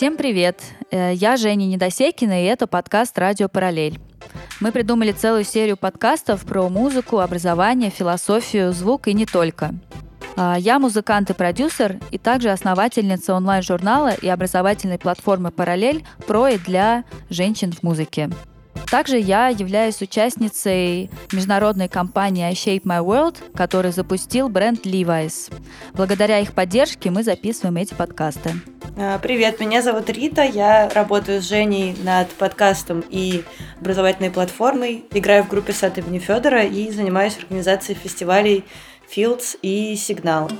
Всем привет! Э, я Женя Недосекина, и это подкаст «Радио Параллель». Мы придумали целую серию подкастов про музыку, образование, философию, звук и не только. А, я музыкант и продюсер, и также основательница онлайн-журнала и образовательной платформы «Параллель» про и для женщин в музыке. Также я являюсь участницей международной компании Shape My World, который запустил бренд Levi's. Благодаря их поддержке мы записываем эти подкасты. А, привет, меня зовут Рита, я работаю с Женей над подкастом и образовательной платформой, играю в группе Сад имени Федора и занимаюсь организацией фестивалей Fields и Сигнал.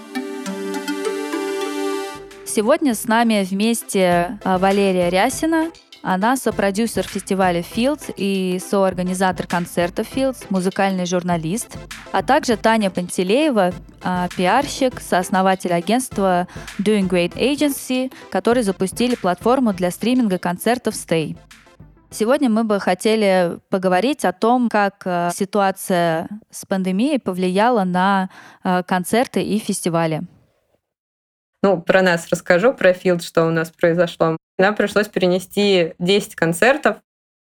Сегодня с нами вместе а, Валерия Рясина, она сопродюсер фестиваля Fields и соорганизатор концерта Fields, музыкальный журналист, а также Таня Пантелеева, а, пиарщик, сооснователь агентства Doing Great Agency, которые запустили платформу для стриминга концертов Stay. Сегодня мы бы хотели поговорить о том, как а, ситуация с пандемией повлияла на а, концерты и фестивали. Ну, про нас расскажу, про Field, что у нас произошло. Нам пришлось перенести 10 концертов.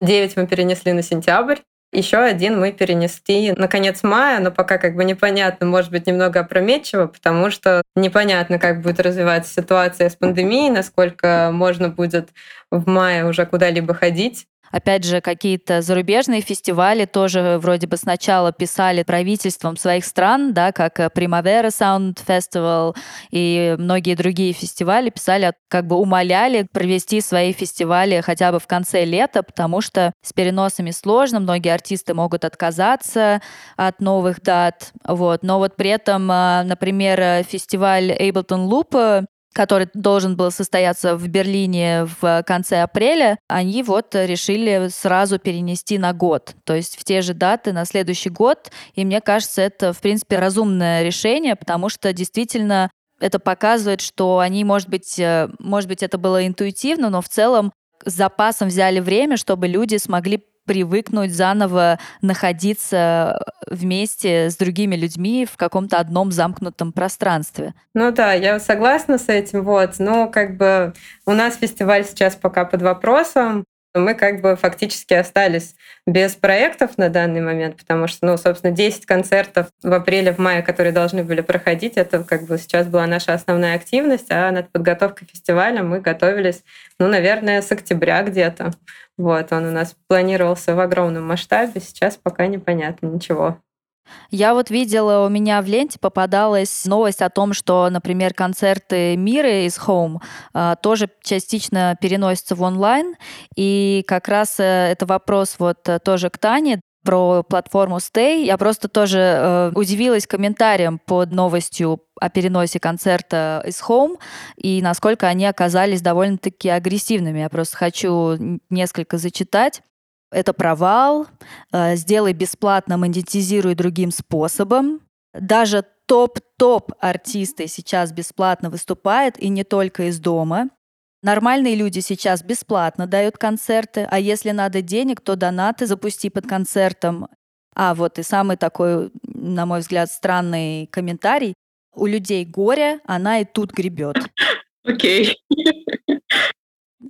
9 мы перенесли на сентябрь. Еще один мы перенесли на конец мая, но пока как бы непонятно, может быть, немного опрометчиво, потому что непонятно, как будет развиваться ситуация с пандемией, насколько можно будет в мае уже куда-либо ходить. Опять же, какие-то зарубежные фестивали тоже вроде бы сначала писали правительством своих стран, да, как Primavera Sound Festival и многие другие фестивали писали, как бы умоляли провести свои фестивали хотя бы в конце лета, потому что с переносами сложно, многие артисты могут отказаться от новых дат, вот. Но вот при этом, а, например, фестиваль Ableton Loop который должен был состояться в Берлине в конце апреля, они вот решили сразу перенести на год, то есть в те же даты на следующий год. И мне кажется, это, в принципе, разумное решение, потому что действительно это показывает, что они, может быть, э, может быть, это было интуитивно, но в целом с запасом взяли время, чтобы люди смогли привыкнуть заново находиться вместе с другими людьми в каком-то одном замкнутом пространстве. Ну да, я согласна с этим, вот, но как бы у нас фестиваль сейчас пока под вопросом, мы как бы фактически остались без проектов на данный момент, потому что, ну, собственно, 10 концертов в апреле, в мае, которые должны были проходить, это как бы сейчас была наша основная активность, а над подготовкой фестиваля мы готовились, ну, наверное, с октября где-то. Вот, он у нас планировался в огромном масштабе, сейчас пока непонятно ничего. Я вот видела, у меня в ленте попадалась новость о том, что, например, концерты Мира из Home э, тоже частично переносятся в онлайн. И как раз э, это вопрос вот э, тоже к Тане про платформу Stay. Я просто тоже э, удивилась комментариям под новостью о переносе концерта из Home и насколько они оказались довольно-таки агрессивными. Я просто хочу несколько зачитать это провал, э, сделай бесплатно, монетизируй другим способом. Даже топ-топ артисты сейчас бесплатно выступают, и не только из дома. Нормальные люди сейчас бесплатно дают концерты, а если надо денег, то донаты запусти под концертом. А вот и самый такой, на мой взгляд, странный комментарий. У людей горе, она и тут гребет. Окей. Okay.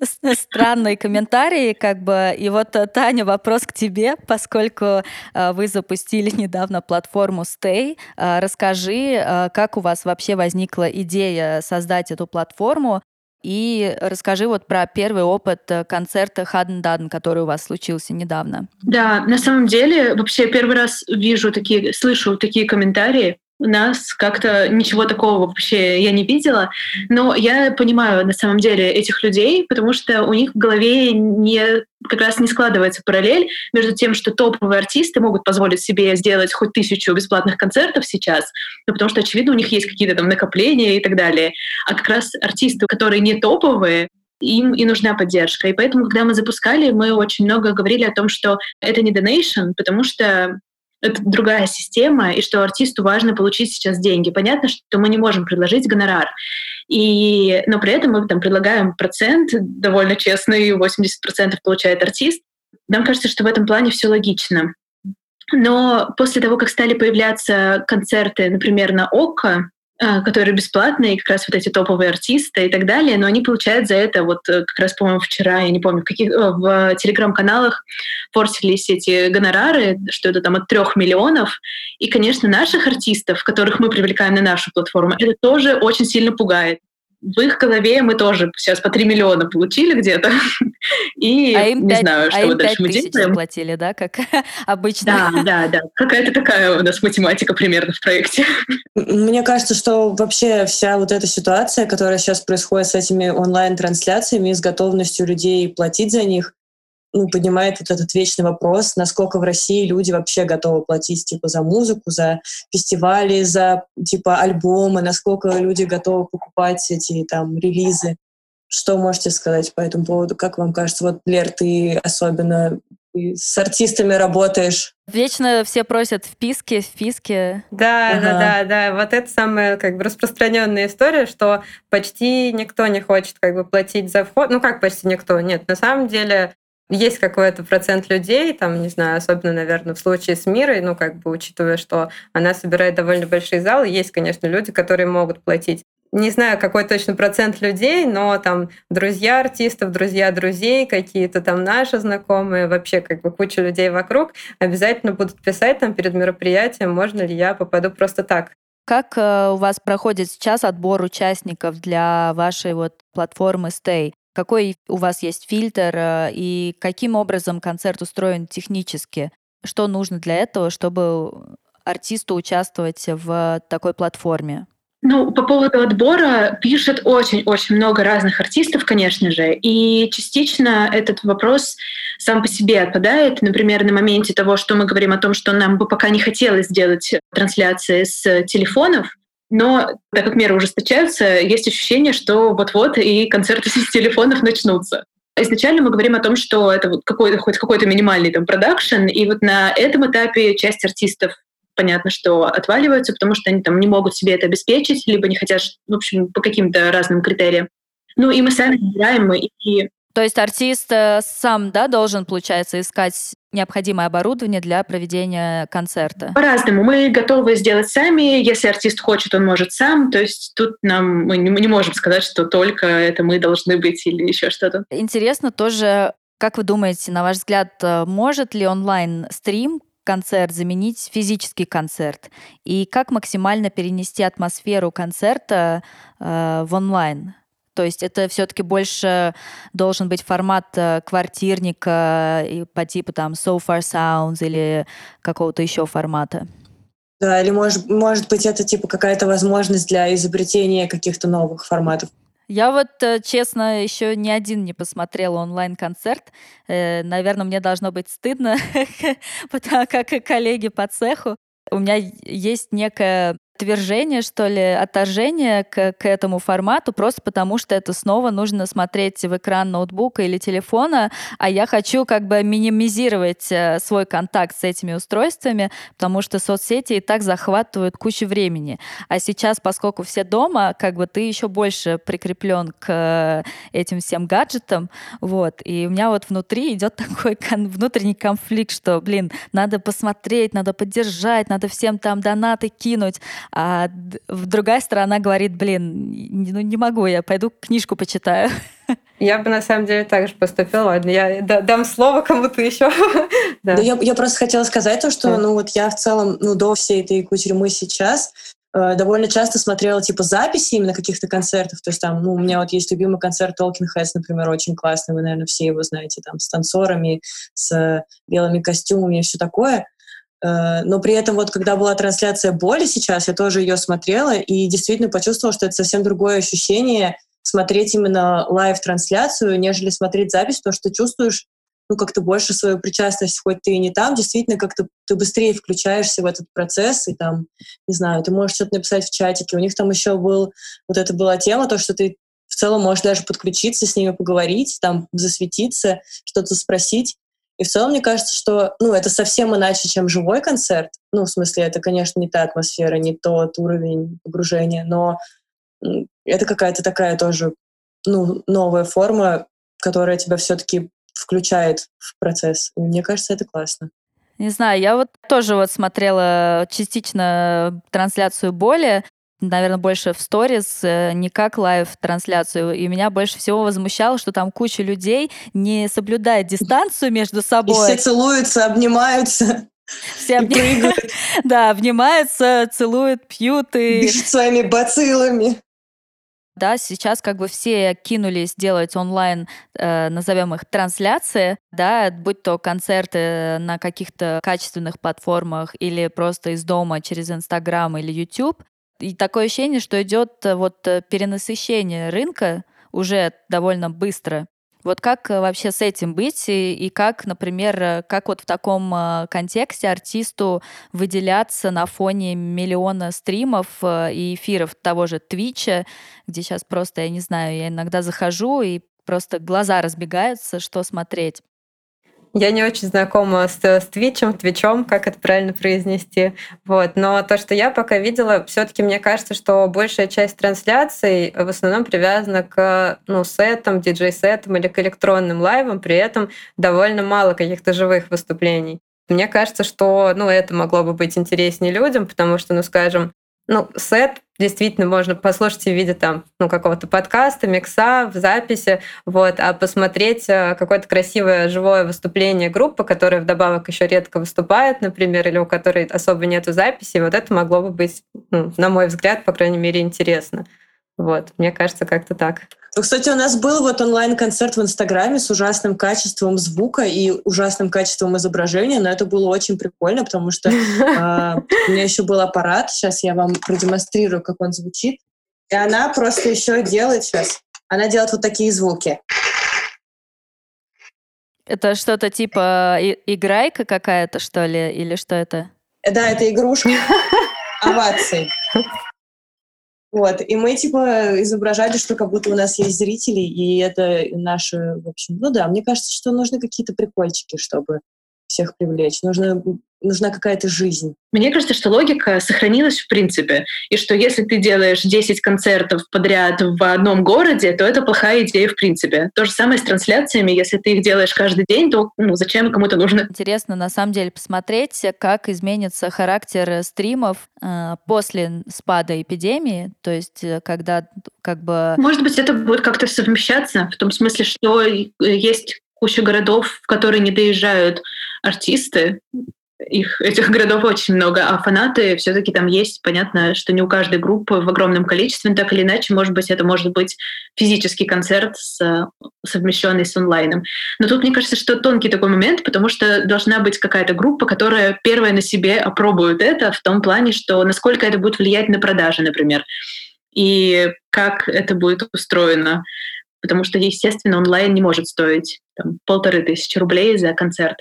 странные комментарии, как бы. И вот, э, Таня, вопрос к тебе, поскольку э, вы запустили недавно платформу Stay. Э, расскажи, как у вас вообще возникла идея создать эту платформу, и расскажи вот про первый опыт концерта Хаден Даден, который у вас случился недавно. Да, на самом деле, вообще первый раз вижу такие, слышу такие комментарии нас как-то ничего такого вообще я не видела. Но я понимаю на самом деле этих людей, потому что у них в голове не как раз не складывается параллель между тем, что топовые артисты могут позволить себе сделать хоть тысячу бесплатных концертов сейчас, ну, потому что, очевидно, у них есть какие-то там накопления и так далее. А как раз артисты, которые не топовые, им и нужна поддержка. И поэтому, когда мы запускали, мы очень много говорили о том, что это не donation, потому что это другая система, и что артисту важно получить сейчас деньги. Понятно, что мы не можем предложить гонорар. И, но при этом мы там предлагаем процент довольно честный, 80% получает артист. Нам кажется, что в этом плане все логично. Но после того, как стали появляться концерты, например, на ОККО, которые бесплатные, как раз вот эти топовые артисты и так далее, но они получают за это, вот э, как раз, по-моему, вчера, я не помню, в, каких, э, в телеграм-каналах форсились эти гонорары, что это там от трех миллионов. И, конечно, наших артистов, которых мы привлекаем на нашу платформу, это тоже очень сильно пугает в их голове мы тоже сейчас по 3 миллиона получили где-то. И а им не 5, знаю, что а им дальше мы делаем. заплатили, да, как обычно? Да, да, да. Какая-то такая у нас математика примерно в проекте. Мне кажется, что вообще вся вот эта ситуация, которая сейчас происходит с этими онлайн-трансляциями, с готовностью людей платить за них, ну, поднимает вот этот вечный вопрос, насколько в России люди вообще готовы платить типа за музыку, за фестивали, за типа альбомы, насколько люди готовы покупать эти там релизы. Что можете сказать по этому поводу? Как вам кажется? Вот, Лер, ты особенно ты с артистами работаешь. Вечно все просят вписки, вписки. Да, ага. да, да, да. Вот это самая как бы распространенная история, что почти никто не хочет как бы платить за вход. Ну как почти никто? Нет, на самом деле есть какой-то процент людей, там, не знаю, особенно, наверное, в случае с Мирой, ну, как бы, учитывая, что она собирает довольно большие залы, есть, конечно, люди, которые могут платить. Не знаю, какой точно процент людей, но там друзья артистов, друзья друзей, какие-то там наши знакомые, вообще как бы куча людей вокруг обязательно будут писать там перед мероприятием, можно ли я попаду просто так. Как э, у вас проходит сейчас отбор участников для вашей вот платформы Stay? Какой у вас есть фильтр э, и каким образом концерт устроен технически? Что нужно для этого, чтобы артисту участвовать в такой платформе? Ну, по поводу отбора пишет очень-очень много разных артистов, конечно же, и частично этот вопрос сам по себе отпадает. Например, на моменте того, что мы говорим о том, что нам бы пока не хотелось сделать трансляции с телефонов, но так как меры ужесточаются, есть ощущение, что вот-вот и концерты с телефонов начнутся. Изначально мы говорим о том, что это вот какой-то, хоть какой-то минимальный там продакшн, и вот на этом этапе часть артистов понятно, что отваливаются, потому что они там не могут себе это обеспечить, либо не хотят, в общем, по каким-то разным критериям. Ну и мы сами выбираем, и то есть артист э, сам, да, должен, получается, искать необходимое оборудование для проведения концерта? По-разному. Мы готовы сделать сами. Если артист хочет, он может сам. То есть тут нам мы не можем сказать, что только это мы должны быть или еще что-то. Интересно тоже, как вы думаете, на ваш взгляд, э, может ли онлайн-стрим концерт заменить физический концерт? И как максимально перенести атмосферу концерта э, в онлайн? То есть это все-таки больше должен быть формат э, квартирника по типу там So Far Sounds или какого-то еще формата. Да, или может, может быть это типа какая-то возможность для изобретения каких-то новых форматов. Я вот, э, честно, еще ни один не посмотрела онлайн-концерт. Э, наверное, мне должно быть стыдно, потому как коллеги по цеху. У меня есть некая отвержение, что ли, отторжение к, к этому формату, просто потому что это снова нужно смотреть в экран ноутбука или телефона, а я хочу как бы минимизировать э, свой контакт с этими устройствами, потому что соцсети и так захватывают кучу времени. А сейчас, поскольку все дома, как бы ты еще больше прикреплен к э, этим всем гаджетам, вот, и у меня вот внутри идет такой кон- внутренний конфликт, что, блин, надо посмотреть, надо поддержать, надо всем там донаты кинуть, а другая сторона говорит, блин, ну не могу, я пойду книжку почитаю. Я бы на самом деле так же поступила. Ладно, я дам слово кому-то еще. да. да я, я просто хотела сказать то, что ну вот я в целом ну, до всей этой кутерьмы сейчас э, довольно часто смотрела типа записи именно каких-то концертов. То есть там, ну, у меня вот есть любимый концерт Talking Heads, например, очень классный, вы, наверное, все его знаете, там, с танцорами, с белыми костюмами и все такое. Э, но при этом вот когда была трансляция боли сейчас, я тоже ее смотрела и действительно почувствовала, что это совсем другое ощущение смотреть именно live-трансляцию, нежели смотреть запись, потому что чувствуешь ну, как-то больше свою причастность, хоть ты и не там, действительно как-то ты быстрее включаешься в этот процесс, и там, не знаю, ты можешь что-то написать в чатике. У них там еще был, вот это была тема, то, что ты в целом можешь даже подключиться, с ними поговорить, там, засветиться, что-то спросить. И в целом мне кажется, что ну, это совсем иначе, чем живой концерт. Ну, в смысле, это, конечно, не та атмосфера, не тот уровень погружения, но это какая-то такая тоже ну, новая форма, которая тебя все-таки включает в процесс. И мне кажется, это классно. Не знаю, я вот тоже вот смотрела частично трансляцию боли. Наверное, больше в stories, э, не как live-трансляцию. И меня больше всего возмущало, что там куча людей не соблюдает дистанцию между собой. И все целуются, обнимаются. Все обнимаются. Да, обнимаются, целуют, пьют и... Дышат своими бациллами. Да, сейчас как бы все кинулись делать онлайн, э, назовем их трансляции, да, будь то концерты на каких-то качественных платформах или просто из дома через Инстаграм или YouTube. И такое ощущение, что идет э, вот э, перенасыщение рынка уже довольно быстро. Вот как э, вообще с этим быть и, и как, например, как вот в таком контексте артисту выделяться на фоне миллиона стримов и эфиров того же Твича, где сейчас просто, я не знаю, я иногда захожу и просто глаза разбегаются, что смотреть. Я не очень знакома с, с Твичем, Твичом, как это правильно произнести. Вот. Но то, что я пока видела, все таки мне кажется, что большая часть трансляций в основном привязана к ну, сетам, диджей-сетам или к электронным лайвам, при этом довольно мало каких-то живых выступлений. Мне кажется, что ну, это могло бы быть интереснее людям, потому что, ну, скажем, ну, сет действительно можно послушать в виде там, ну, какого-то подкаста, микса, в записи, вот, а посмотреть э, какое-то красивое живое выступление группы, которая вдобавок еще редко выступает, например, или у которой особо нету записи, вот это могло бы быть, ну, на мой взгляд, по крайней мере, интересно. Вот, мне кажется, как-то так. Кстати, у нас был вот онлайн-концерт в Инстаграме с ужасным качеством звука и ужасным качеством изображения, но это было очень прикольно, потому что а, у меня еще был аппарат, сейчас я вам продемонстрирую, как он звучит. И она просто еще делает сейчас, она делает вот такие звуки. Это что-то типа играйка какая-то, что ли, или что это? Да, это игрушка оваций. Вот, и мы, типа, изображали, что как будто у нас есть зрители, и это наши, в общем, ну да, мне кажется, что нужны какие-то прикольчики, чтобы всех привлечь. Нужно нужна какая-то жизнь. Мне кажется, что логика сохранилась в принципе, и что если ты делаешь 10 концертов подряд в одном городе, то это плохая идея в принципе. То же самое с трансляциями, если ты их делаешь каждый день, то ну, зачем кому-то нужно? Интересно на самом деле посмотреть, как изменится характер стримов э, после спада эпидемии, то есть э, когда как бы... Может быть, это будет как-то совмещаться, в том смысле, что есть куча городов, в которые не доезжают артисты, их, этих городов очень много, а фанаты все-таки там есть. Понятно, что не у каждой группы в огромном количестве, но так или иначе, может быть, это может быть физический концерт, с, совмещенный с онлайном. Но тут, мне кажется, что тонкий такой момент, потому что должна быть какая-то группа, которая первая на себе опробует это в том плане, что насколько это будет влиять на продажи, например, и как это будет устроено. Потому что, естественно, онлайн не может стоить там, полторы тысячи рублей за концерт.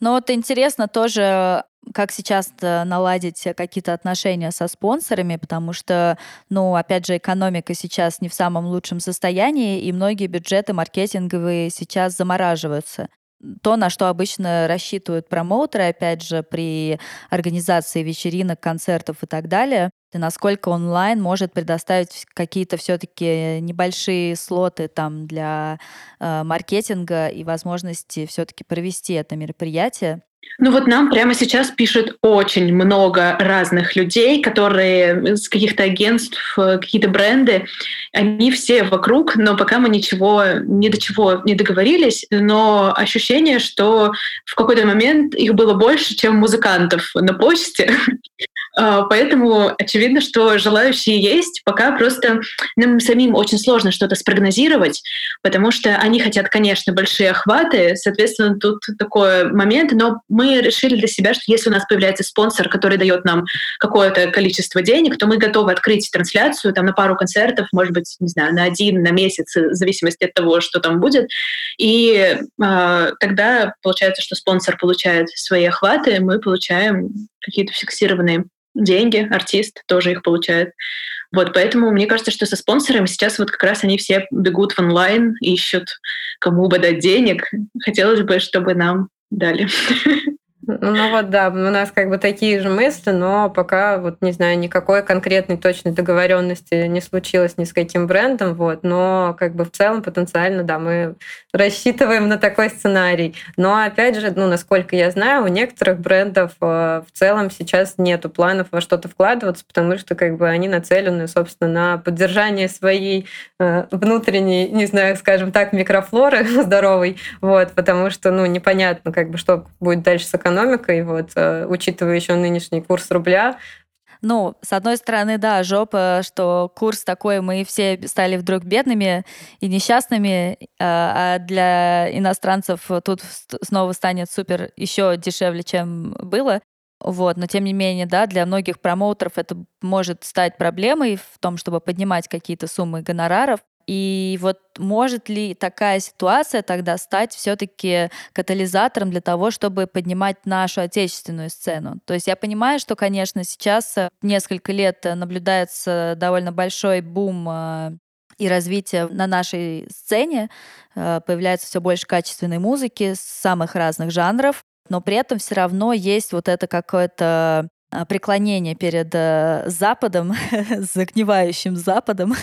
Но вот интересно тоже, как сейчас наладить какие-то отношения со спонсорами, потому что, ну, опять же, экономика сейчас не в самом лучшем состоянии, и многие бюджеты маркетинговые сейчас замораживаются то, на что обычно рассчитывают промоутеры, опять же, при организации вечеринок, концертов и так далее, и насколько онлайн может предоставить какие-то все-таки небольшие слоты там для э, маркетинга и возможности все-таки провести это мероприятие. Ну вот нам прямо сейчас пишет очень много разных людей, которые с каких-то агентств, э, какие-то бренды, они все вокруг, но пока мы ничего, ни до чего не договорились, но ощущение, что в какой-то момент их было больше, чем музыкантов на почте. А, поэтому очевидно, что желающие есть, пока просто нам самим очень сложно что-то спрогнозировать, потому что они хотят, конечно, большие охваты, соответственно, тут такой момент, но мы решили для себя, что если у нас появляется спонсор, который дает нам какое-то количество денег, то мы готовы открыть трансляцию там на пару концертов, может быть, не знаю, на один, на месяц, в зависимости от того, что там будет. И э, тогда получается, что спонсор получает свои охваты, мы получаем какие-то фиксированные деньги, артист тоже их получает. Вот, поэтому мне кажется, что со спонсорами сейчас вот как раз они все бегут в онлайн, ищут, кому бы дать денег. Хотелось бы, чтобы нам дали. Ну вот да, у нас как бы такие же мысли, но пока вот не знаю, никакой конкретной точной договоренности не случилось ни с каким брендом, вот, но как бы в целом потенциально, да, мы рассчитываем на такой сценарий. Но опять же, ну, насколько я знаю, у некоторых брендов э, в целом сейчас нету планов во что-то вкладываться, потому что как бы они нацелены, собственно, на поддержание своей э, внутренней, не знаю, скажем так, микрофлоры здоровой, вот, потому что, ну, непонятно, как бы, что будет дальше с экономикой, экономикой, вот, э, учитывая еще нынешний курс рубля. Ну, с одной стороны, да, жопа, что курс такой, мы все стали вдруг бедными и несчастными, э, а для иностранцев тут снова станет супер еще дешевле, чем было. Вот, но тем не менее, да, для многих промоутеров это может стать проблемой в том, чтобы поднимать какие-то суммы гонораров. И вот может ли такая ситуация тогда стать все-таки катализатором для того, чтобы поднимать нашу отечественную сцену? То есть я понимаю, что, конечно, сейчас э, несколько лет наблюдается довольно большой бум э, и развитие на нашей сцене. Э, появляется все больше качественной музыки с самых разных жанров, но при этом все равно есть вот это какое-то преклонение перед э, Западом, загнивающим Западом,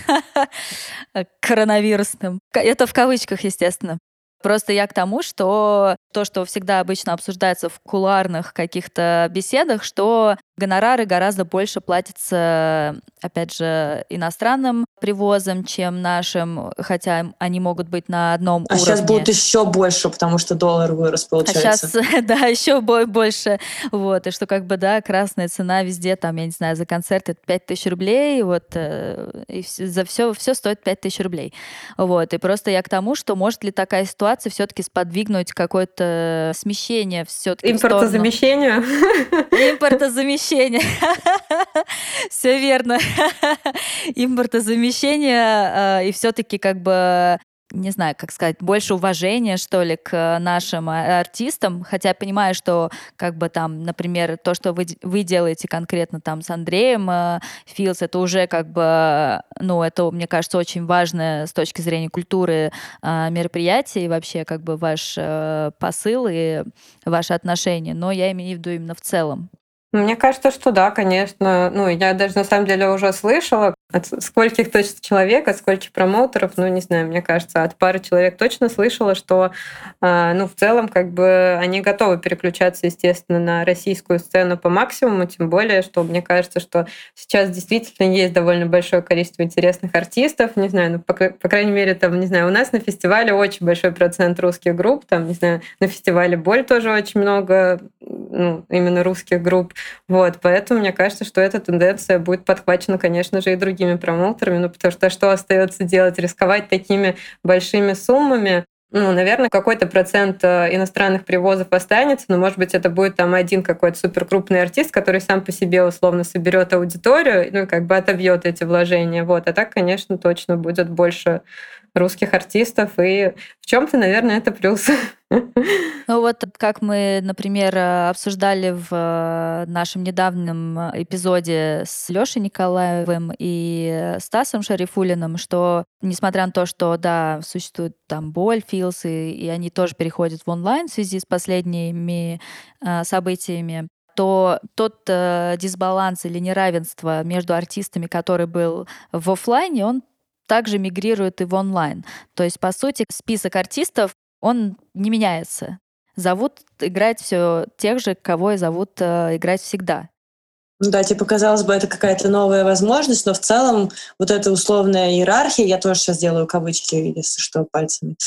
коронавирусным. Это в кавычках, естественно. Просто я к тому, что то, что всегда обычно обсуждается в куларных каких-то беседах, что гонорары гораздо больше платятся, опять же, иностранным привозом, чем нашим, хотя они могут быть на одном а уровне. А сейчас будут еще больше, потому что доллар вырос, получается. А сейчас, да, еще больше. Вот, и что как бы, да, красная цена везде, там, я не знаю, за концерт это 5 тысяч рублей, вот, э, и за все, все стоит 5 тысяч рублей. Вот, и просто я к тому, что может ли такая ситуация все-таки сподвигнуть какое-то смещение все-таки Импортозамещение? Импортозамещение. Все верно. Импортозамещение э, и все-таки как бы не знаю, как сказать, больше уважения, что ли, к нашим а, артистам, хотя я понимаю, что, как бы там, например, то, что вы, вы делаете конкретно там с Андреем э, Филс, это уже как бы, ну, это, мне кажется, очень важное с точки зрения культуры э, мероприятие и вообще как бы ваш э, посыл и ваши отношения, но я имею в виду именно в целом. Мне кажется, что да, конечно. Ну, я даже на самом деле уже слышала от скольких точно человек, от скольких промоутеров, ну, не знаю, мне кажется, от пары человек точно слышала, что, а, ну, в целом, как бы они готовы переключаться, естественно, на российскую сцену по максимуму, тем более, что мне кажется, что сейчас действительно есть довольно большое количество интересных артистов, не знаю, ну, по, по крайней мере, там, не знаю, у нас на фестивале очень большой процент русских групп, там, не знаю, на фестивале Боль тоже очень много, ну, именно русских групп, вот, поэтому мне кажется, что эта тенденция будет подхвачена, конечно же, и другими промоутерами, ну потому что что остается делать? Рисковать такими большими суммами? Ну, наверное, какой-то процент э, иностранных привозов останется, но, может быть, это будет там один какой-то суперкрупный артист, который сам по себе условно соберет аудиторию, ну, как бы отобьет эти вложения. Вот. А так, конечно, точно будет больше русских артистов, и в чем-то, наверное, это плюс. Ну вот как мы, например, обсуждали в э, нашем недавнем эпизоде с Лешей Николаевым и Стасом Шарифулиным, что несмотря на то, что, да, существует там боль, филс, и, и они тоже переходят в онлайн в связи с последними э, событиями, то тот э, дисбаланс или неравенство между артистами, который был в офлайне, он также мигрирует и в онлайн. То есть, по сути, список артистов, он не меняется. Зовут играть все тех же, кого и зовут э, играть всегда. Ну да, типа, казалось бы, это какая-то новая возможность, но в целом вот эта условная иерархия, я тоже сейчас делаю кавычки, если что, пальцами,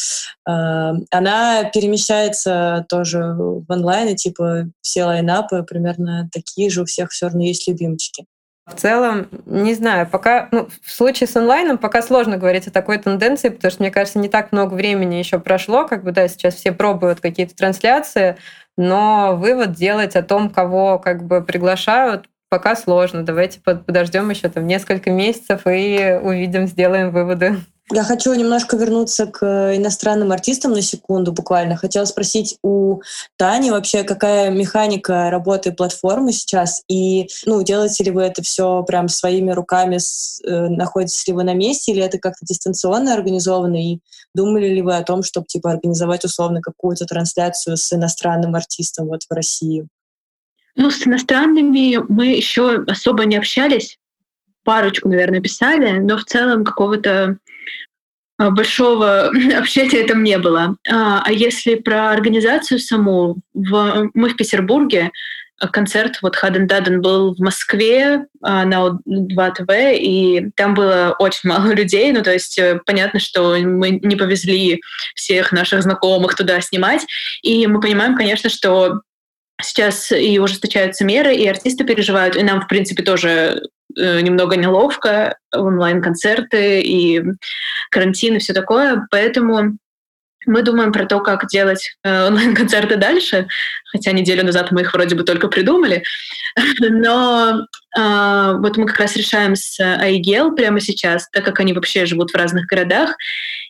э, она перемещается тоже в онлайн, и типа все лайнапы примерно такие же, у всех все равно есть любимчики. В целом, не знаю, пока, ну, в случае с онлайном пока сложно говорить о такой тенденции, потому что, мне кажется, не так много времени еще прошло, как бы, да, сейчас все пробуют какие-то трансляции, но вывод делать о том, кого как бы приглашают, пока сложно. Давайте подождем еще там несколько месяцев и увидим, сделаем выводы. Я хочу немножко вернуться к иностранным артистам на секунду буквально. Хотела спросить у Тани вообще, какая механика работы платформы сейчас, и ну, делаете ли вы это все прям своими руками, с, э, находитесь ли вы на месте, или это как-то дистанционно организовано, и думали ли вы о том, чтобы типа организовать условно какую-то трансляцию с иностранным артистом вот в России? Ну, с иностранными мы еще особо не общались, парочку, наверное, писали, но в целом какого-то а, большого общения там не было. А, а если про организацию саму, в, мы в Петербурге, а, концерт вот Хаден Даден был в Москве на 2 ТВ, и там было очень мало людей, ну то есть э, понятно, что мы не повезли всех наших знакомых туда снимать, и мы понимаем, конечно, что сейчас и ужесточаются меры, и артисты переживают, и нам, в принципе, тоже немного неловко, онлайн-концерты и карантин и все такое, поэтому мы думаем про то, как делать э, онлайн-концерты дальше, хотя неделю назад мы их вроде бы только придумали, но э, вот мы как раз решаем с Айгел прямо сейчас, так как они вообще живут в разных городах,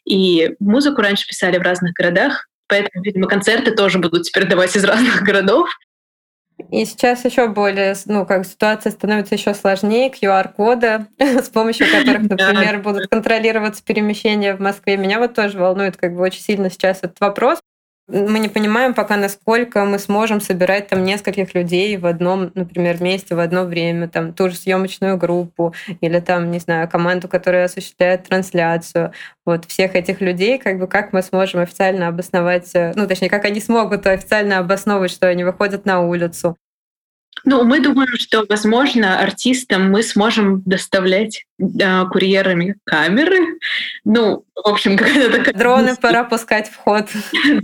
и музыку раньше писали в разных городах, поэтому, видимо, концерты тоже будут теперь давать из разных городов, и сейчас еще более, ну, как ситуация становится еще сложнее, QR-коды, с помощью которых, например, будут контролироваться перемещения в Москве. Меня вот тоже волнует как бы очень сильно сейчас этот вопрос, мы не понимаем пока, насколько мы сможем собирать там нескольких людей в одном, например, месте в одно время, там ту же съемочную группу или там, не знаю, команду, которая осуществляет трансляцию. Вот всех этих людей, как бы как мы сможем официально обосновать, э, ну, точнее, как они смогут официально обосновывать, что они выходят на улицу. Ну, мы думаем, что, возможно, артистам мы сможем доставлять э, курьерами камеры. Ну, в общем, какая-то такая... Дроны пора пускать в ход.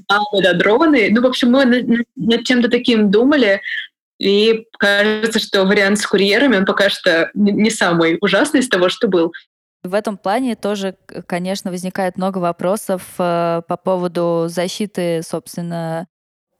Да, да, дроны. Ну, в общем, мы над, над чем-то таким думали, и кажется, что вариант с курьерами, он пока что не самый ужасный из того, что был. В этом плане тоже, конечно, возникает много вопросов э, по поводу защиты, собственно,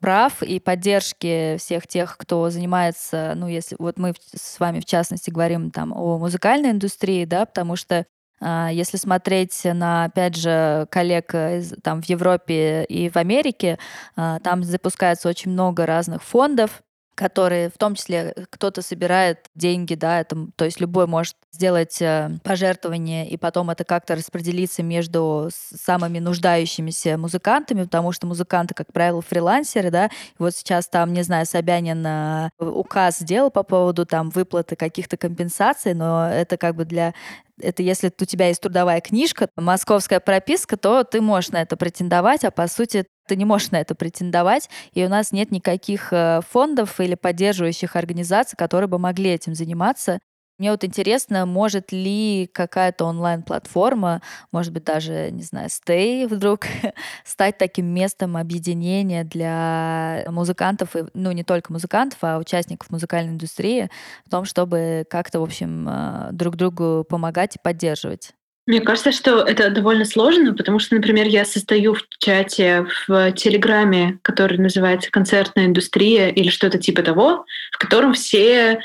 прав и поддержки всех тех, кто занимается, ну, если вот мы с вами в частности говорим там о музыкальной индустрии, да, потому что а, если смотреть на, опять же, коллег там в Европе и в Америке, а, там запускается очень много разных фондов, которые в том числе кто-то собирает деньги, да, это, то есть любой может сделать э, пожертвование и потом это как-то распределиться между самыми нуждающимися музыкантами, потому что музыканты, как правило, фрилансеры, да, и вот сейчас там, не знаю, Собянин э, указ сделал по поводу там выплаты каких-то компенсаций, но это как бы для это если у тебя есть трудовая книжка, московская прописка, то ты можешь на это претендовать, а по сути ты не можешь на это претендовать, и у нас нет никаких э, фондов или поддерживающих организаций, которые бы могли этим заниматься. Мне вот интересно, может ли какая-то онлайн-платформа, может быть, даже, не знаю, Stay вдруг, стать таким местом объединения для музыкантов, и, ну, не только музыкантов, а участников музыкальной индустрии, в том, чтобы как-то, в общем, э, друг другу помогать и поддерживать. Мне кажется, что это довольно сложно, потому что, например, я состою в чате в Телеграме, который называется «Концертная индустрия» или что-то типа того, в котором все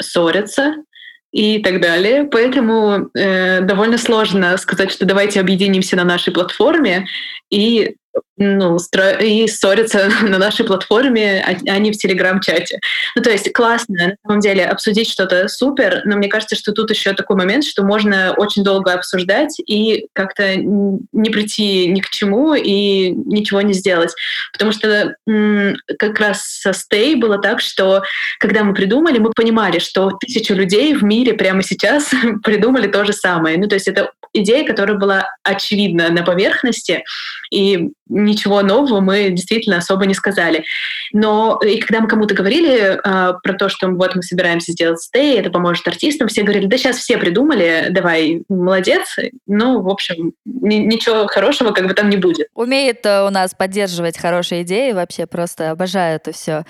ссорятся, и так далее. Поэтому э, довольно сложно сказать, что давайте объединимся на нашей платформе и ну, стро... и ссорятся на нашей платформе, а, а не в Телеграм-чате. Ну, то есть классно, на самом деле, обсудить что-то супер, но мне кажется, что тут еще такой момент, что можно очень долго обсуждать и как-то не прийти ни к чему и ничего не сделать. Потому что как раз со Stay было так, что когда мы придумали, мы понимали, что тысячу людей в мире прямо сейчас придумали то же самое. Ну, то есть это идея, которая была очевидна на поверхности, и ничего нового мы действительно особо не сказали. Но и когда мы кому-то говорили э, про то, что вот мы собираемся сделать стей, это поможет артистам, все говорили, да сейчас все придумали, давай, молодец. Ну, в общем, ничего хорошего как бы там не будет. Умеет э, у нас поддерживать хорошие идеи, вообще просто обожаю это все.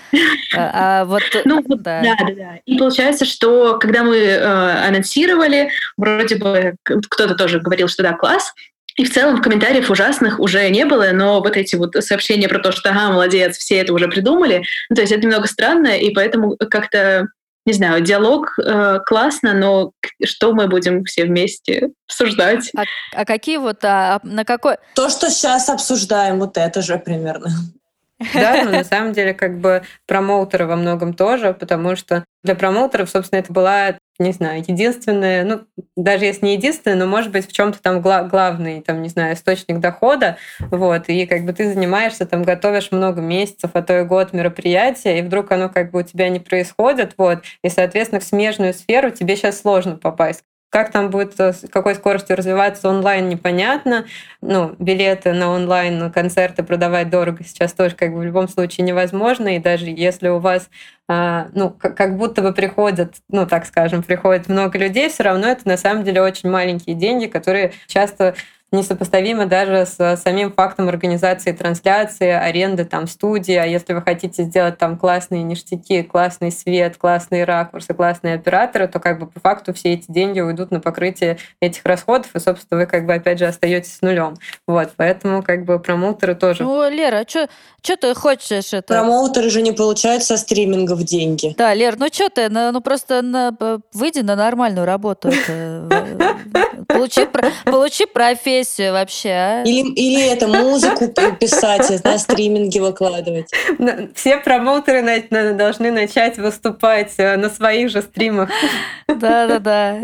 А, а вот, ну, да. да, да, да. И получается, что когда мы э, анонсировали, вроде бы кто-то тоже говорил, что да, класс, и в целом в комментариях ужасных уже не было, но вот эти вот сообщения про то, что ага, молодец, все это уже придумали, ну, то есть это немного странно, и поэтому как-то не знаю, диалог э, классно, но что мы будем все вместе обсуждать? А, а какие вот, а, на какой... То, что сейчас обсуждаем, вот это же примерно. Да, но на самом деле как бы промоутеры во многом тоже, потому что для промоутеров, собственно, это была не знаю, единственное, ну, даже если не единственное, но, может быть, в чем то там гла- главный, там, не знаю, источник дохода, вот, и как бы ты занимаешься, там, готовишь много месяцев, а то и год мероприятия, и вдруг оно как бы у тебя не происходит, вот, и, соответственно, в смежную сферу тебе сейчас сложно попасть. Как там будет, э, с какой скоростью развиваться онлайн, непонятно. Ну, билеты на онлайн на концерты продавать дорого сейчас тоже как бы в любом случае невозможно. И даже если у вас а, ну, как будто бы приходят, ну, так скажем, приходит много людей, все равно это на самом деле очень маленькие деньги, которые часто несопоставимо даже с самим фактом организации трансляции, аренды там студии. А если вы хотите сделать там классные ништяки, классный свет, классные ракурсы, классные операторы, то как бы по факту все эти деньги уйдут на покрытие этих расходов, и, собственно, вы как бы опять же остаетесь с нулем. Вот, поэтому как бы промоутеры тоже. Ну, Лера, а что ты хочешь это? Промоутеры же не получают со стримингов деньги. Да, Лер, ну что ты, ну просто на, выйди на нормальную работу. Получи, получи профессию профессию вообще, а? Или, или это музыку писать, на стриминге выкладывать. Все промоутеры должны начать выступать э, на своих же стримах. Да-да-да.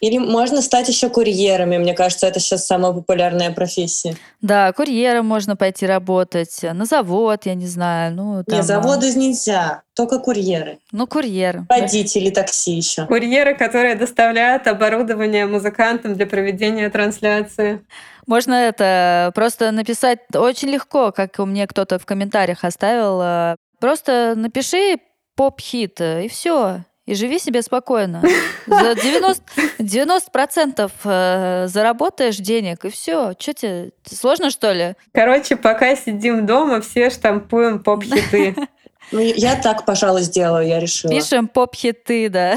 Или можно стать еще курьерами. Мне кажется, это сейчас самая популярная профессия. Да, курьером можно пойти работать, на завод, я не знаю. Ну, там, Нет, заводы а... нельзя. Только курьеры. Ну, курьер. Водители такси еще. Курьеры, которые доставляют оборудование музыкантам для проведения трансляции. Можно это просто написать очень легко, как у меня кто-то в комментариях оставил. Э, просто напиши поп-хит, и все. И живи себе спокойно. За 90%, 90% э, заработаешь денег, и все. Что тебе, сложно, что ли? Короче, пока сидим дома, все штампуем поп-хиты. Ну, я так, пожалуй, сделаю, я решила. Пишем поп-хиты, да.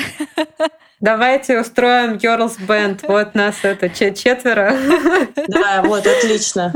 Давайте устроим Girls Band. Вот нас это четверо. Да, вот, отлично.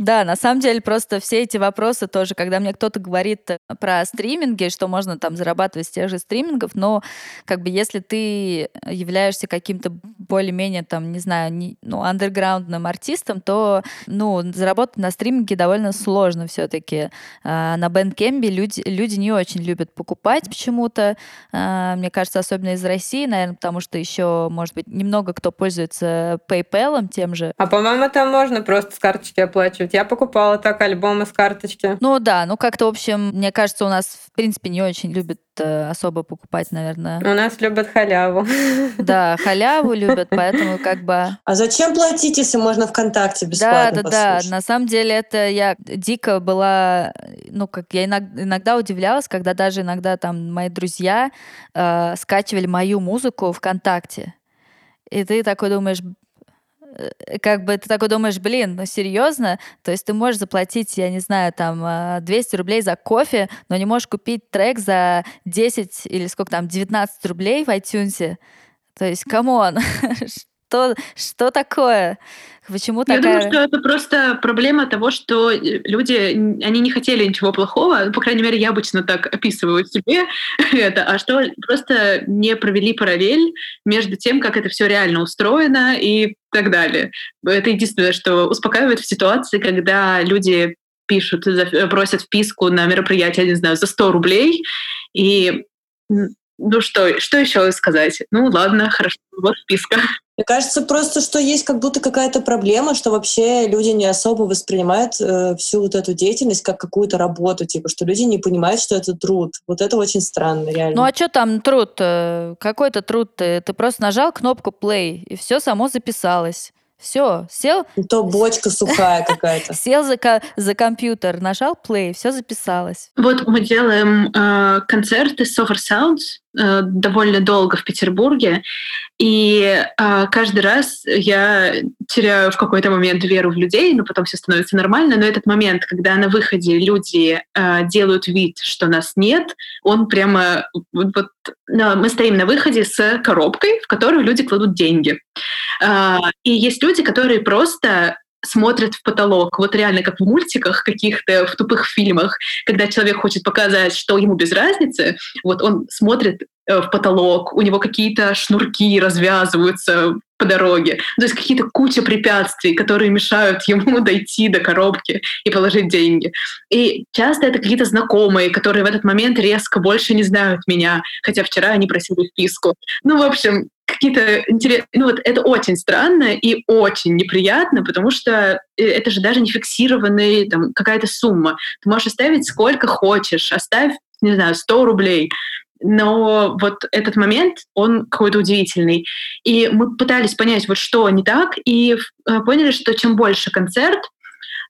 Да, на самом деле просто все эти вопросы тоже, когда мне кто-то говорит про стриминги, что можно там зарабатывать с тех же стримингов, но как бы если ты являешься каким-то более-менее там, не знаю, не, ну, андерграундным артистом, то, ну, заработать на стриминге довольно сложно все-таки. А, на Bandcamp люди, люди не очень любят покупать почему-то, а, мне кажется, особенно из России, наверное, потому что еще, может быть, немного кто пользуется PayPal тем же. А по-моему, там можно просто с карточки оплачивать слушать. Я покупала так альбомы с карточки. Ну да, ну как-то, в общем, мне кажется, у нас, в принципе, не очень любят э, особо покупать, наверное. У нас любят халяву. Да, халяву любят, поэтому как бы... А зачем платить, если можно ВКонтакте бесплатно Да, да, да. На самом деле это я дико была... Ну, как я иногда, удивлялась, когда даже иногда там мои друзья э, скачивали мою музыку ВКонтакте. И ты такой думаешь, как бы ты такой думаешь, блин, ну серьезно? То есть ты можешь заплатить, я не знаю, там 200 э, рублей за кофе, но не можешь купить трек за 10 или сколько там, 19 рублей в iTunes. То есть, come on, что, что такое? Почему Я такая... думаю, что это просто проблема того, что люди, они не хотели ничего плохого, ну, по крайней мере, я обычно так описываю себе это, а что просто не провели параллель между тем, как это все реально устроено и так далее. Это единственное, что успокаивает в ситуации, когда люди пишут, просят вписку на мероприятие, я не знаю, за 100 рублей, и ну что, что еще сказать? Ну ладно, хорошо, вот списка. Мне кажется просто, что есть как будто какая-то проблема, что вообще люди не особо воспринимают э, всю вот эту деятельность как какую-то работу, типа, что люди не понимают, что это труд. Вот это очень странно, реально. Ну а что там труд? Какой-то труд? Ты, ты просто нажал кнопку play, и все само записалось. Все, сел. То бочка сухая какая-то. Сел за, за компьютер, нажал play, все записалось. Вот мы делаем э, концерты Software Sounds э, довольно долго в Петербурге, и э, каждый раз я теряю в какой-то момент веру в людей, но потом все становится нормально. Но этот момент, когда на выходе люди э, делают вид, что нас нет, он прямо вот, вот мы стоим на выходе с коробкой, в которую люди кладут деньги. Э, и есть люди, которые просто смотрят в потолок. Вот реально, как в мультиках каких-то, в тупых фильмах, когда человек хочет показать, что ему без разницы, вот он смотрит э, в потолок, у него какие-то шнурки развязываются по дороге. То есть какие-то куча препятствий, которые мешают ему дойти до коробки и положить деньги. И часто это какие-то знакомые, которые в этот момент резко больше не знают меня, хотя вчера они просили вписку. Ну, в общем, какие-то интересные... Ну вот это очень странно и очень неприятно, потому что э, это же даже не фиксированная там, какая-то сумма. Ты можешь оставить сколько хочешь, оставь, не знаю, 100 рублей. Но вот этот момент, он какой-то удивительный. И мы пытались понять, вот что не так, и э, поняли, что чем больше концерт,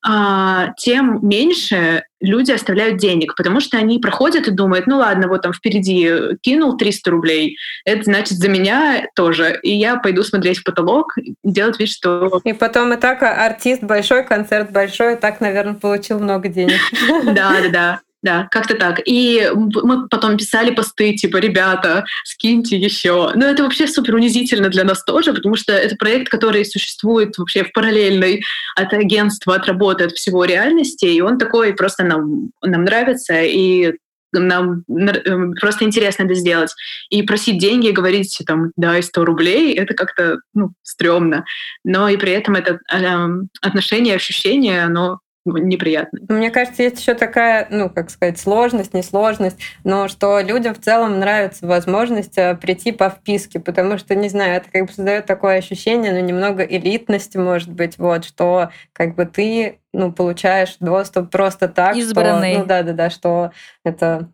а, тем меньше люди оставляют денег, потому что они проходят и думают, ну ладно, вот там впереди кинул 300 рублей, это значит за меня тоже, и я пойду смотреть в потолок, делать вид, что... И потом и так артист большой, концерт большой, и так, наверное, получил много денег. Да, да, да. Да, как-то так. И мы потом писали посты, типа, ребята, скиньте еще. Но это вообще супер унизительно для нас тоже, потому что это проект, который существует вообще в параллельной от агентства, от работы, от всего реальности, и он такой просто нам, нам нравится, и нам эм, просто интересно это сделать. И просить деньги, говорить, там, дай 100 рублей, это как-то, ну, стрёмно. Но и при этом это э, отношение, ощущение, оно неприятный. Мне кажется, есть еще такая, ну, как сказать, сложность, несложность, но что людям в целом нравится возможность э, прийти по вписке, потому что, не знаю, это как бы создает такое ощущение, ну, немного элитности, может быть, вот, что как бы ты, ну, получаешь доступ просто так, Избранный. Что, ну, да-да-да, что это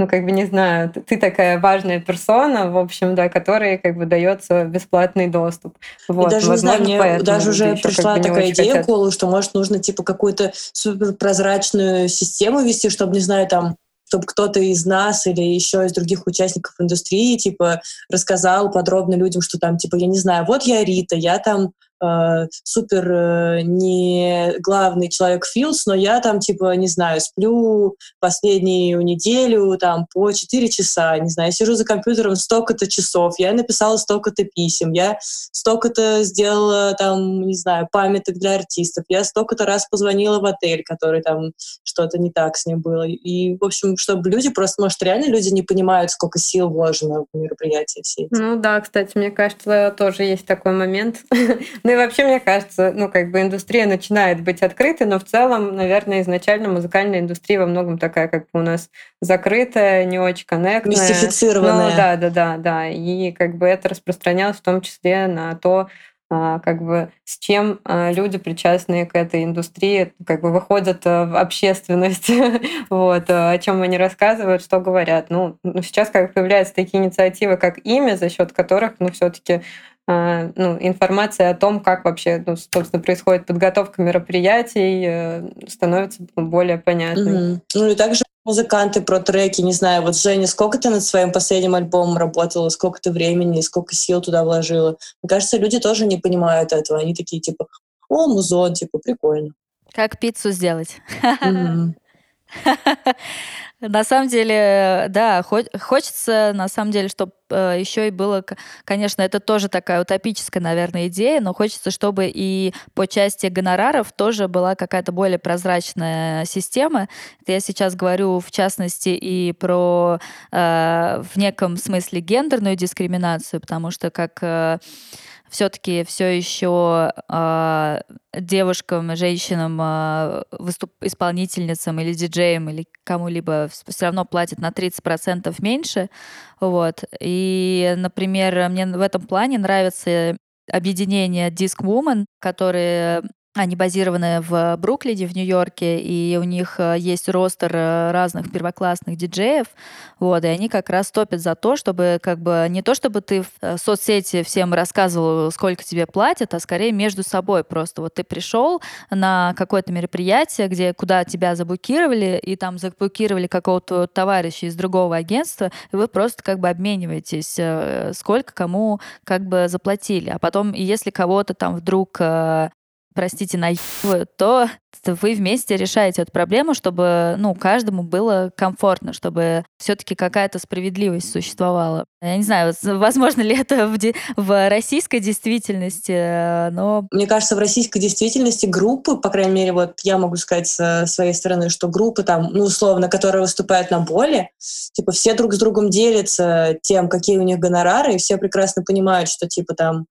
ну, как бы, не знаю, ты такая важная персона, в общем, да, которой как бы дается бесплатный доступ. Вот, и даже, возможно, не знаю, мне даже уже пришла как бы такая идея хотят. Колу, что, может, нужно, типа, какую-то суперпрозрачную систему вести, чтобы, не знаю, там, чтобы кто-то из нас или еще из других участников индустрии, типа, рассказал подробно людям, что там, типа, я не знаю, вот я Рита, я там э, супер э, не главный человек Филс, но я там, типа, не знаю, сплю последнюю неделю там по 4 часа, не знаю, сижу за компьютером столько-то часов, я написала столько-то писем, я столько-то сделала там, не знаю, памяток для артистов, я столько-то раз позвонила в отель, который там что-то не так с ним было. И, в общем, чтобы люди просто, может, реально люди не понимают, сколько сил вложено в мероприятия все эти. Ну да, кстати, мне кажется, тоже есть такой момент. Ну и вообще, мне кажется, ну как бы индустрия начинает быть открытой, но в целом, наверное, изначально музыкальная индустрия во многом такая, как бы у нас закрытая, не очень коннектная. Мистифицированная. Ну да, да, да, да. И как бы это распространялось в том числе на то, а, как бы с чем а, люди, причастные к этой индустрии, как бы выходят а, в общественность, вот, о чем они рассказывают, что говорят. Ну, ну, сейчас как появляются такие инициативы, как имя, за счет которых, ну, все-таки ну, информация о том, как вообще, ну, собственно, происходит подготовка мероприятий, э, становится более понятной. Угу. Ну и также музыканты про треки, не знаю, вот Женя, сколько ты над своим последним альбомом работала, сколько ты времени, сколько сил туда вложила? Мне кажется, люди тоже не понимают этого, они такие типа, о, музон, типа, прикольно. Как пиццу сделать? На самом деле, да, хочется, на самом деле, чтобы э, еще и было, конечно, это тоже такая утопическая, наверное, идея, но хочется, чтобы и по части гонораров тоже была какая-то более прозрачная система. Это я сейчас говорю, в частности, и про э, в неком смысле гендерную дискриминацию, потому что как э, все-таки все еще э, девушкам, женщинам, э, выступ исполнительницам или диджеям или кому-либо все равно платят на 30% меньше. Вот. И, например, мне в этом плане нравится объединение Disc Woman, которые они базированы в Бруклине, в Нью-Йорке, и у них э, есть ростер э, разных первоклассных диджеев, вот, и они как раз топят за то, чтобы как бы не то, чтобы ты в э, соцсети всем рассказывал, сколько тебе платят, а скорее между собой просто. Вот ты пришел на какое-то мероприятие, где куда тебя заблокировали, и там заблокировали какого-то товарища из другого агентства, и вы просто как бы обмениваетесь, сколько кому как бы заплатили. А потом, если кого-то там вдруг простите, наебывают, то вы вместе решаете эту проблему, чтобы ну, каждому было комфортно, чтобы все-таки какая-то справедливость существовала. Я не знаю, возможно ли это в, в российской действительности, э, но... Мне кажется, в российской действительности группы, по крайней мере, вот я могу сказать со своей стороны, что группы там, ну, условно, которые выступают на боли, типа все друг с другом делятся тем, какие у них гонорары, и все прекрасно понимают, что типа там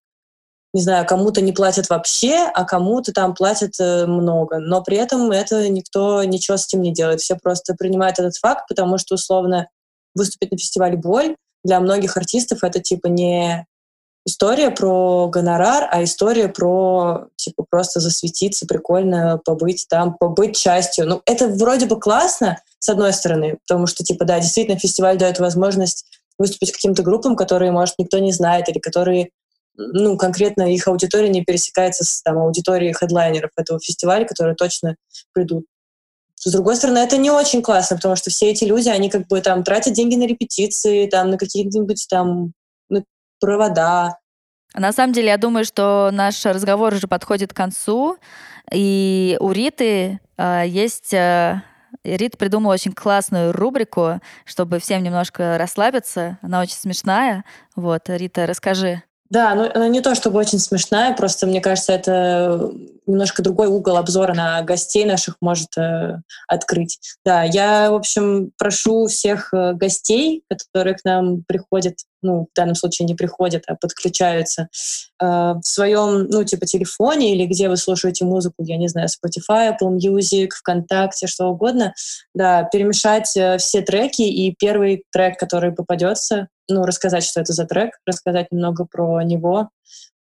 не знаю, кому-то не платят вообще, а кому-то там платят э, много. Но при этом это никто ничего с этим не делает. Все просто принимают этот факт, потому что, условно, выступить на фестивале «Боль» для многих артистов это типа не история про гонорар, а история про типа просто засветиться, прикольно побыть там, побыть частью. Ну, это вроде бы классно, с одной стороны, потому что, типа, да, действительно, фестиваль дает возможность выступить каким-то группам, которые, может, никто не знает, или которые ну, конкретно их аудитория не пересекается с там, аудиторией хедлайнеров этого фестиваля, которые точно придут. С другой стороны, это не очень классно, потому что все эти люди, они как бы там тратят деньги на репетиции, там на какие-нибудь там на провода. На самом деле, я думаю, что наш разговор уже подходит к концу, и у Риты э, есть э, Рит придумала очень классную рубрику, чтобы всем немножко расслабиться. Она очень смешная. Вот, Рита, расскажи. Да, ну она не то чтобы очень смешная, просто мне кажется, это немножко другой угол обзора на гостей наших может э, открыть. Да, я, в общем, прошу всех э, гостей, которые к нам приходят, ну, в данном случае не приходят, а подключаются, э, в своем, ну, типа, телефоне или где вы слушаете музыку, я не знаю, Spotify, Apple Music, ВКонтакте, что угодно, да, перемешать э, все треки, и первый трек, который попадется, ну, рассказать, что это за трек, рассказать немного про него,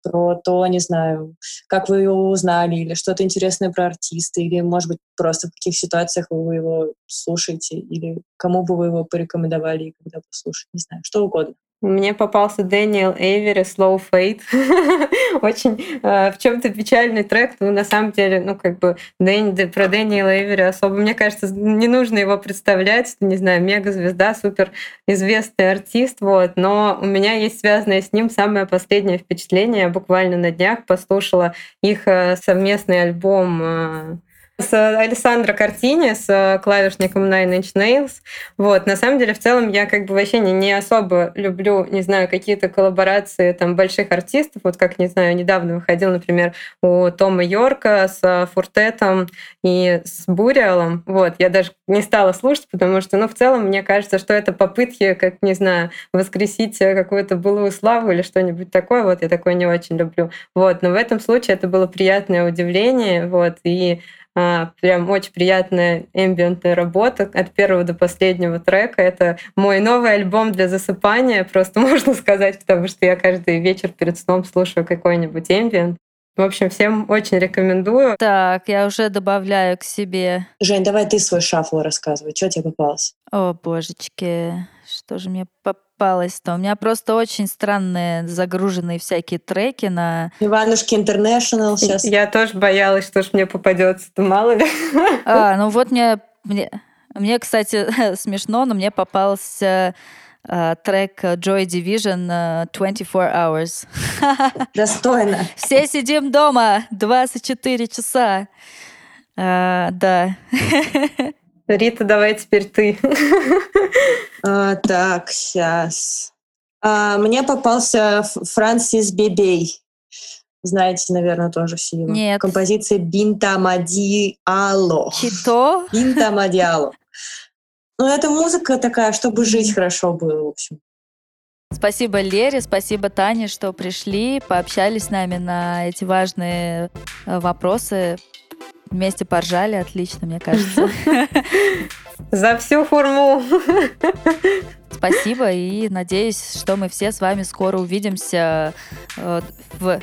про то, не знаю, как вы его узнали, или что-то интересное про артиста, или, может быть, просто в каких ситуациях вы его слушаете, или кому бы вы его порекомендовали когда послушать, не знаю, что угодно. Мне попался Дэниел Эйвери «Slow Fade». Очень э, в чем то печальный трек, но на самом деле, ну, как бы Дэн, про Дэниела Эйвери особо, мне кажется, не нужно его представлять, не знаю, мега-звезда, супер известный артист, вот, но у меня есть связанное с ним самое последнее впечатление. Я буквально на днях послушала их э, совместный альбом э, с Александра Картини, с э, клавишником Nine Inch Nails. Вот, на самом деле, в целом, я как бы вообще не, не особо люблю, не знаю, какие-то коллаборации там больших артистов. Вот как, не знаю, недавно выходил, например, у Тома Йорка с Фуртетом и с Буриалом. Вот, я даже не стала слушать, потому что, ну, в целом, мне кажется, что это попытки, как, не знаю, воскресить какую-то былую славу или что-нибудь такое. Вот, я такое не очень люблю. Вот, но в этом случае это было приятное удивление. Вот, и прям очень приятная эмбиентная работа от первого до последнего трека. Это мой новый альбом для засыпания, просто можно сказать, потому что я каждый вечер перед сном слушаю какой-нибудь эмбиент. В общем, всем очень рекомендую. Так, я уже добавляю к себе. Жень, давай ты свой шафл рассказывай. Что тебе попалось? О, божечки, что же мне попалось? Попалась-то? У меня просто очень странные загруженные всякие треки на... Иванушки Интернешнл сейчас. Я тоже боялась, что ж мне попадется, то мало ли. А, ну вот мне, мне, мне кстати, смешно, но мне попался Uh, трек Joy Division uh, 24 Hours. Достойно. Все сидим дома 24 часа. Uh, да. Рита, давай теперь ты. А, так, сейчас. А, мне попался Франсис Бебей. Знаете, наверное, тоже все его. Нет. Композиция Бинта Мадиало. Чито? Бинта Мадиало. Ну, это музыка такая, чтобы жить хорошо было, в общем. Спасибо Лере, спасибо Тане, что пришли, пообщались с нами на эти важные э, вопросы. Вместе поржали, отлично, мне кажется. За всю хурму. Спасибо и надеюсь, что мы все с вами скоро увидимся э, в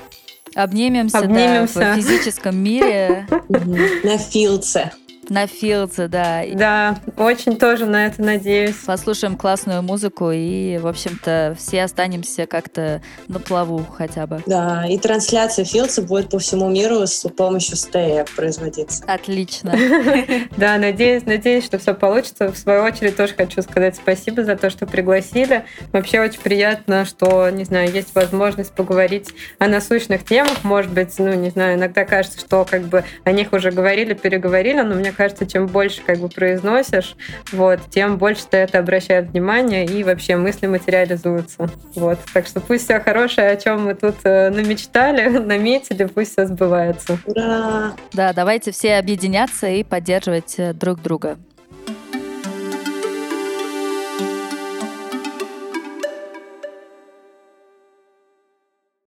обнимемся, обнимемся. Да, в физическом мире. На филце. На Филдсе, да. Да, очень тоже на это надеюсь. Послушаем классную музыку и, в общем-то, все останемся как-то на плаву хотя бы. Да, и трансляция Филдса будет по всему миру с помощью стея производиться. Отлично. Да, надеюсь, надеюсь, что все получится. В свою очередь тоже хочу сказать спасибо за то, что пригласили. Вообще очень приятно, что, не знаю, есть возможность поговорить о насущных темах. Может быть, ну, не знаю, иногда кажется, что как бы о них уже говорили, переговорили, но мне кажется, чем больше как бы произносишь, вот, тем больше ты это обращает внимание и вообще мысли материализуются. Вот. Так что пусть все хорошее, о чем мы тут э, намечтали, наметили, пусть все сбывается. Ура! Да, давайте все объединяться и поддерживать э, друг друга.